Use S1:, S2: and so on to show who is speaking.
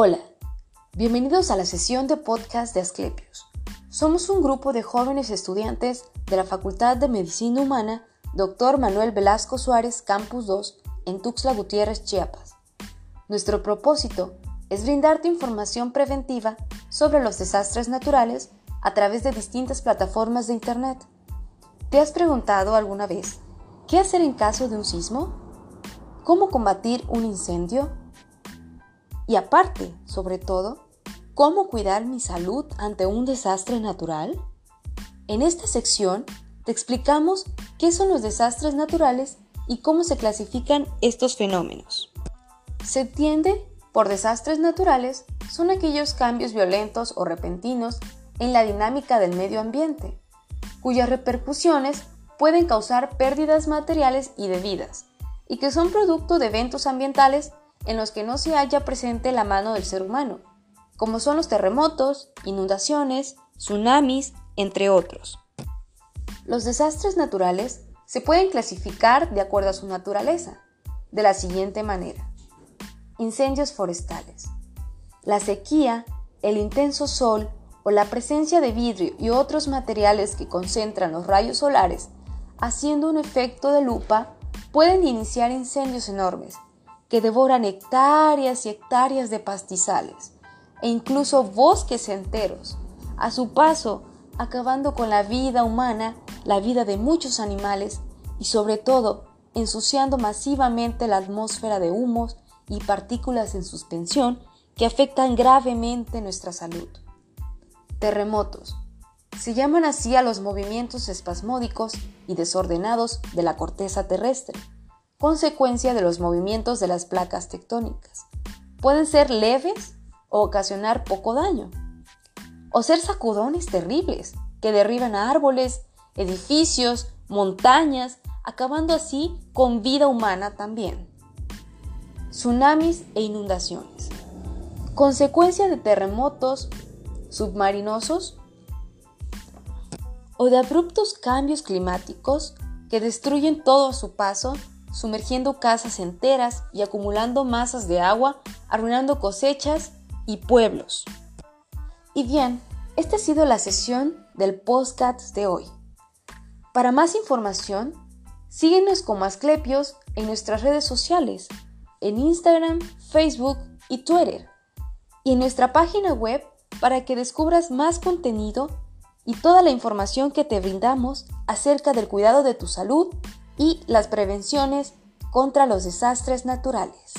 S1: Hola, bienvenidos a la sesión de podcast de Asclepios. Somos un grupo de jóvenes estudiantes de la Facultad de Medicina Humana Dr. Manuel Velasco Suárez, Campus 2, en Tuxtla Gutiérrez, Chiapas. Nuestro propósito es brindarte información preventiva sobre los desastres naturales a través de distintas plataformas de Internet. ¿Te has preguntado alguna vez qué hacer en caso de un sismo? ¿Cómo combatir un incendio? Y aparte, sobre todo, ¿cómo cuidar mi salud ante un desastre natural? En esta sección te explicamos qué son los desastres naturales y cómo se clasifican estos fenómenos. Se entiende por desastres naturales son aquellos cambios violentos o repentinos en la dinámica del medio ambiente, cuyas repercusiones pueden causar pérdidas materiales y de vidas, y que son producto de eventos ambientales en los que no se haya presente la mano del ser humano, como son los terremotos, inundaciones, tsunamis, entre otros. Los desastres naturales se pueden clasificar de acuerdo a su naturaleza, de la siguiente manera. Incendios forestales. La sequía, el intenso sol o la presencia de vidrio y otros materiales que concentran los rayos solares, haciendo un efecto de lupa, pueden iniciar incendios enormes que devoran hectáreas y hectáreas de pastizales e incluso bosques enteros, a su paso acabando con la vida humana, la vida de muchos animales y sobre todo ensuciando masivamente la atmósfera de humos y partículas en suspensión que afectan gravemente nuestra salud. Terremotos. Se llaman así a los movimientos espasmódicos y desordenados de la corteza terrestre consecuencia de los movimientos de las placas tectónicas. Pueden ser leves o ocasionar poco daño, o ser sacudones terribles que derriban árboles, edificios, montañas, acabando así con vida humana también. Tsunamis e inundaciones. Consecuencia de terremotos submarinosos o de abruptos cambios climáticos que destruyen todo a su paso sumergiendo casas enteras y acumulando masas de agua, arruinando cosechas y pueblos. Y bien, esta ha sido la sesión del podcast de hoy. Para más información, síguenos como Asclepios en nuestras redes sociales, en Instagram, Facebook y Twitter, y en nuestra página web para que descubras más contenido y toda la información que te brindamos acerca del cuidado de tu salud y las prevenciones contra los desastres naturales.